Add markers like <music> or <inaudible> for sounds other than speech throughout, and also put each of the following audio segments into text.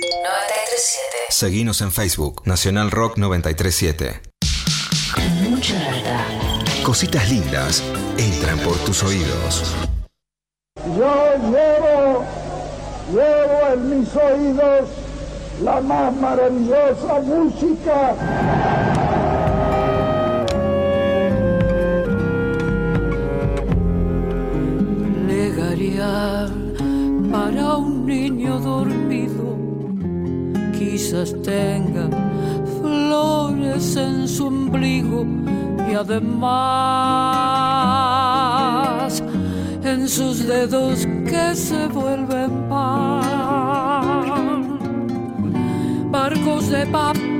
937. Seguinos en Facebook, Nacional Rock 937. Mucha verdad. Cositas lindas entran por tus oídos. Yo llevo, llevo en mis oídos la más maravillosa música. Plegaria para un niño dormido, quizás tenga flores en su ombligo y además en sus dedos que se vuelven pan, barcos de papel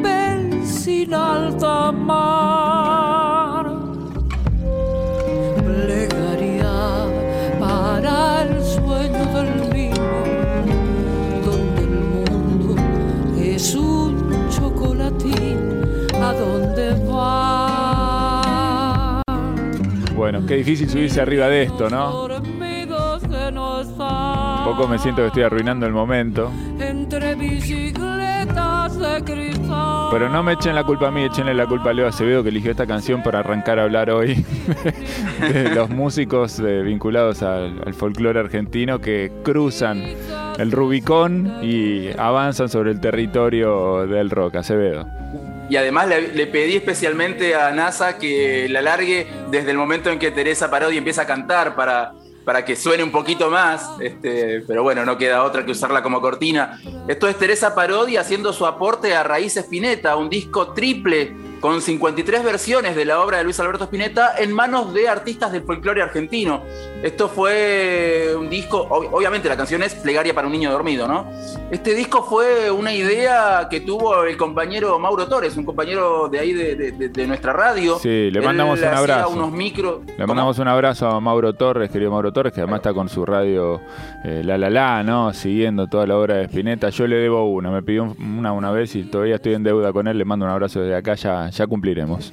Bueno, qué difícil subirse arriba de esto, ¿no? Un poco me siento que estoy arruinando el momento. Pero no me echen la culpa a mí, echenle la culpa a Leo Acevedo que eligió esta canción para arrancar a hablar hoy <laughs> de los músicos eh, vinculados al, al folclore argentino que cruzan el Rubicón y avanzan sobre el territorio del rock. Acevedo. Y además le, pedí especialmente a NASA que la largue desde el momento en que Teresa Parodi empieza a cantar para, para que suene un poquito más. Este, pero bueno, no queda otra que usarla como cortina. Esto es Teresa Parodi haciendo su aporte a Raíz Spinetta, un disco triple con 53 versiones de la obra de Luis Alberto Spinetta en manos de artistas del folclore argentino. Esto fue un disco, ob- obviamente la canción es Plegaria para un niño dormido, ¿no? Este disco fue una idea que tuvo el compañero Mauro Torres, un compañero de ahí de, de- de- de nuestra radio. Sí, le Él mandamos un abrazo. unos micros. Le mandamos un abrazo a Mauro Torres, querido Mauro Torres, que además está con su radio eh, La La La, ¿no? Siguiendo toda la obra de Spinetta. Yo le debo una, me pidió un- una una vez y todavía estoy en deuda con él. Le mando un abrazo desde acá, ya, ya cumpliremos.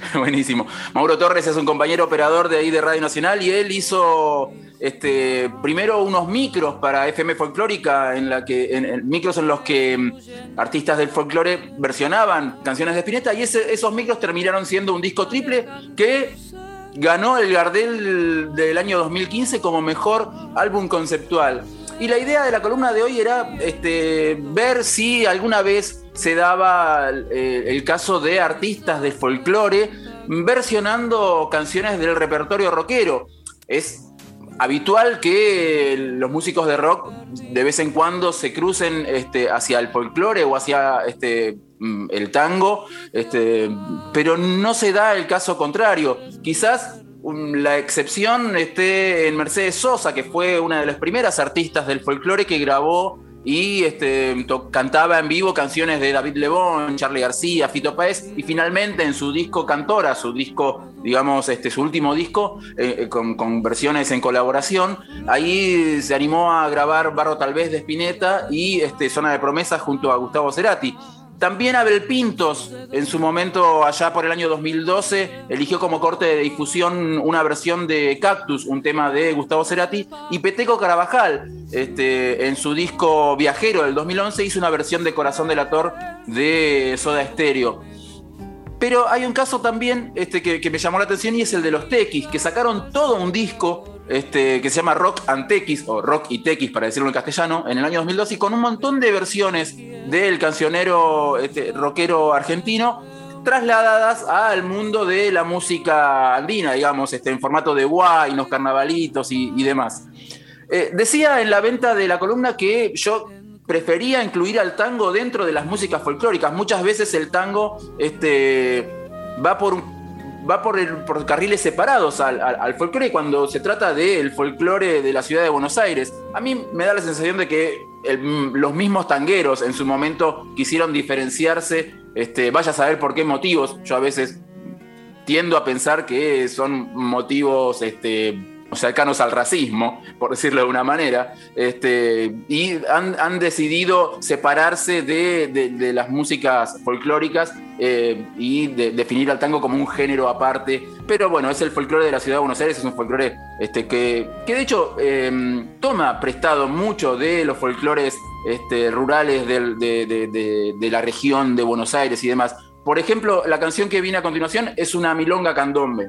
<laughs> Buenísimo. Mauro Torres es un compañero operador de ahí de Radio Nacional y él hizo este, primero unos micros para FM Folclórica, en la que, en, micros en los que mm, artistas del folclore versionaban canciones de Spinetta y esos micros terminaron siendo un disco triple que ganó el Gardel del año 2015 como mejor álbum conceptual. Y la idea de la columna de hoy era este, ver si alguna vez se daba eh, el caso de artistas de folclore versionando canciones del repertorio rockero. Es habitual que los músicos de rock de vez en cuando se crucen este, hacia el folclore o hacia este, mm, el tango, este, pero no se da el caso contrario. Quizás um, la excepción esté en Mercedes Sosa, que fue una de las primeras artistas del folclore que grabó y este, cantaba en vivo canciones de David Lebón, Charlie García, Fito Páez, y finalmente en su disco Cantora, su disco, digamos, este, su último disco, eh, eh, con, con versiones en colaboración, ahí se animó a grabar Barro Tal vez de Spinetta y este, Zona de Promesas junto a Gustavo Cerati. También Abel Pintos, en su momento, allá por el año 2012, eligió como corte de difusión una versión de Cactus, un tema de Gustavo Cerati, y Peteco Carabajal, este, en su disco Viajero del 2011, hizo una versión de Corazón del Ator de Soda Stereo. Pero hay un caso también este, que, que me llamó la atención y es el de los Tequis, que sacaron todo un disco este, que se llama Rock and Tequis, o Rock y Tequis para decirlo en castellano, en el año 2012 y con un montón de versiones del cancionero este, rockero argentino trasladadas al mundo de la música andina, digamos, este, en formato de guay, los carnavalitos y, y demás. Eh, decía en la venta de la columna que yo prefería incluir al tango dentro de las músicas folclóricas. Muchas veces el tango este, va por un- va por, el- carriles separados al, al- al folclore cuando se trata del folclore de la ciudad de Buenos Aires. A mí me da la sensación de que los mismos tangueros en su momento quisieron diferenciarse, este, vaya a saber por qué motivos. Yo a veces tiendo a pensar que son motivos este, cercanos al racismo, por decirlo de una manera, este, y han, han decidido separarse de, de- las músicas folclóricas eh, y de- definir al tango como un género aparte. Pero bueno, es el folclore de la ciudad de Buenos Aires, es un folclore este, que, que de hecho eh, toma prestado mucho de los folclores este, rurales de, la región de Buenos Aires y demás. Por ejemplo, la canción que viene a continuación es una milonga candombe.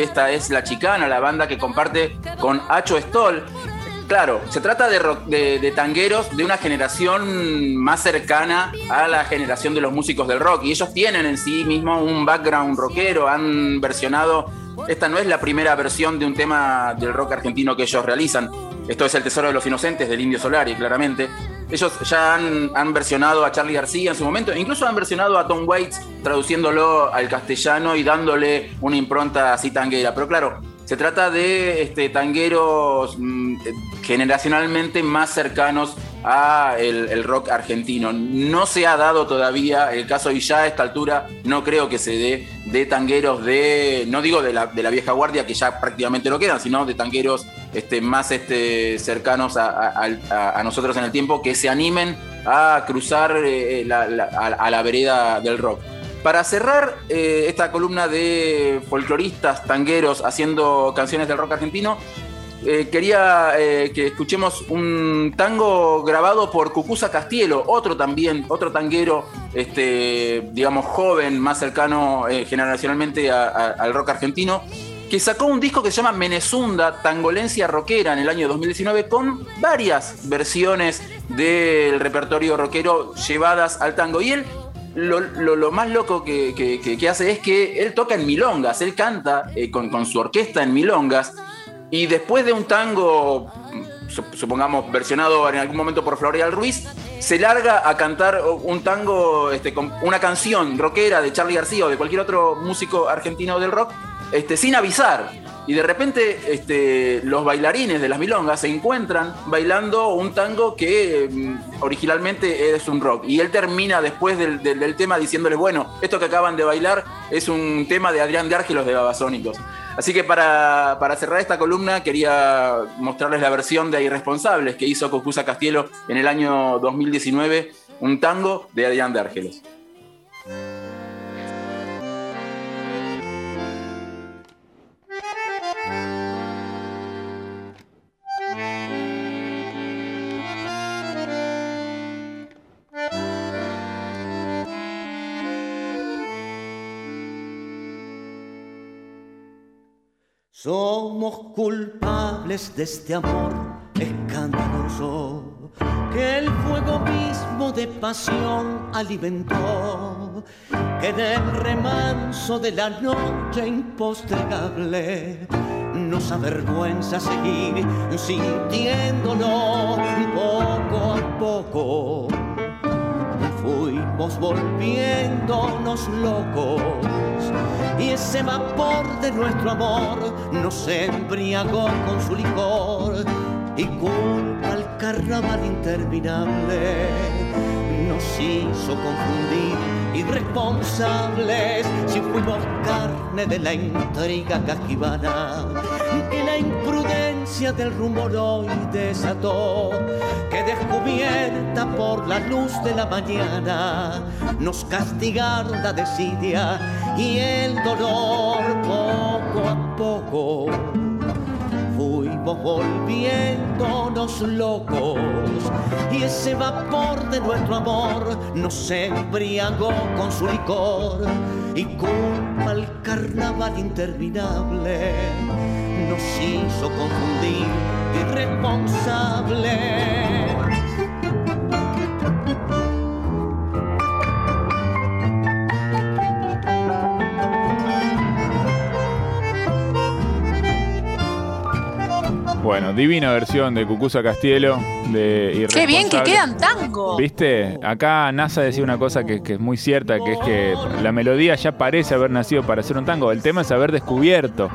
esta es La Chicana, la banda que comparte con Hacho Stoll. Claro, se trata de, de, tangueros de una generación más cercana a la generación de los músicos del rock. Y ellos tienen en sí mismo un background rockero, han versionado, esta no es la primera versión de un tema del rock argentino que ellos realizan, esto es El Tesoro de los Inocentes del Indio Solari, claramente, ellos ya han, versionado a Charlie García en su momento, incluso han versionado a Tom Waits, traduciéndolo al castellano y dándole una impronta así tanguera. Pero claro, se trata de este, tangueros mm, generacionalmente más cercanos a el, rock argentino. No se ha dado todavía el caso y ya a esta altura no creo que se dé de tangueros de, no digo de la, de la vieja guardia que ya prácticamente no quedan, sino de tangueros este, más este, cercanos a, nosotros en el tiempo que se animen a cruzar eh, a, la vereda del rock. Para cerrar eh, esta columna de folcloristas, tangueros haciendo canciones del rock argentino, eh, quería que escuchemos un tango grabado por Cucuza Castielo, otro también, otro tanguero, este, digamos, joven, más cercano generacionalmente al rock argentino, que sacó un disco que se llama Menezunda, Tangolencia Rockera, en el año 2019, con varias versiones del repertorio rockero llevadas al tango. Y él, lo, más loco que, hace es que él toca en milongas, él canta eh, con, su orquesta en milongas, y después de un tango, supongamos, versionado en algún momento por Floreal Ruiz, se larga a cantar un tango, este, con una canción rockera de Charlie García o de cualquier otro músico argentino del rock, este, sin avisar. Y de repente este, los bailarines de las milongas se encuentran bailando un tango que mm, originalmente es un rock. Y él termina después del, tema diciéndole, bueno, esto que acaban de bailar es un tema de Adrián de Árgelos de Babasónicos. Así que para, cerrar esta columna quería mostrarles la versión de Irresponsables que hizo Cocusa Castielo en el año 2019, un tango de Adrián de Árgelos. Somos culpables de este amor escandaloso que el fuego mismo de pasión alimentó, que en el remanso de la noche impostregable nos avergüenza seguir sintiéndolo poco a poco. Fuimos volviéndonos locos. Y ese vapor de nuestro amor nos embriagó con su licor. Y culpa al carnaval interminable nos hizo confundir irresponsables. Si fuimos carne de la intriga cajibana y la imprudencia del rumor hoy desató que descubierta por la luz de la mañana nos castigaron la desidia y el dolor poco a poco. Fuimos volviéndonos locos y ese vapor de nuestro amor nos embriagó con su licor y culpa al carnaval interminable nos hizo confundir irresponsable. Bueno, divina versión de Cucusa Castielo de Qué bien que quedan tango. ¿Viste? Acá NASA decía una cosa que, que es muy cierta, que es que la melodía ya parece haber nacido para hacer un tango. El tema es haber descubierto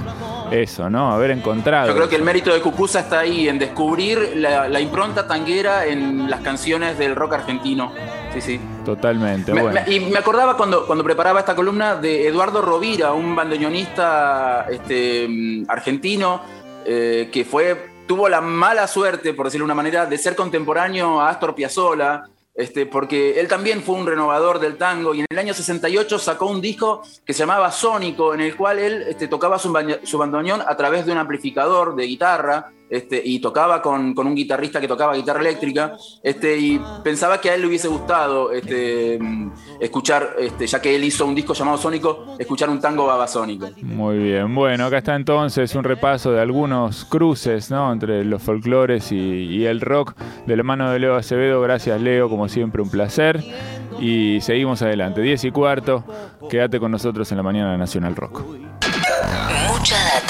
eso, ¿no? Haber encontrado. Yo creo que el mérito de Cucuza está ahí, en descubrir la, la impronta tanguera en las canciones del rock argentino. Sí, sí. Totalmente, Me- bueno. me- y me acordaba cuando, cuando preparaba esta columna de Eduardo Rovira, un bandoneonista este, argentino eh, que fue, tuvo la mala suerte, por decirlo de una manera, de ser contemporáneo a Astor Piazzolla, este, porque él también fue un renovador del tango y en el año 68 sacó un disco que se llamaba Sónico, en el cual él este, tocaba su, su bandoneón a través de un amplificador de guitarra este, y tocaba con, con un guitarrista que tocaba guitarra eléctrica este, y pensaba que a él le hubiese gustado este, escuchar, este, ya que él hizo un disco llamado Sónico, escuchar un tango babasónico. Muy bien, bueno, acá está entonces un repaso de algunos cruces, ¿no? Entre los folclores y, y el rock de la mano de Leo Acevedo. Gracias, Leo, como siempre, un placer. Y seguimos adelante, 10 y cuarto. Quédate con nosotros en la mañana de Nacional Rock. Mucha data.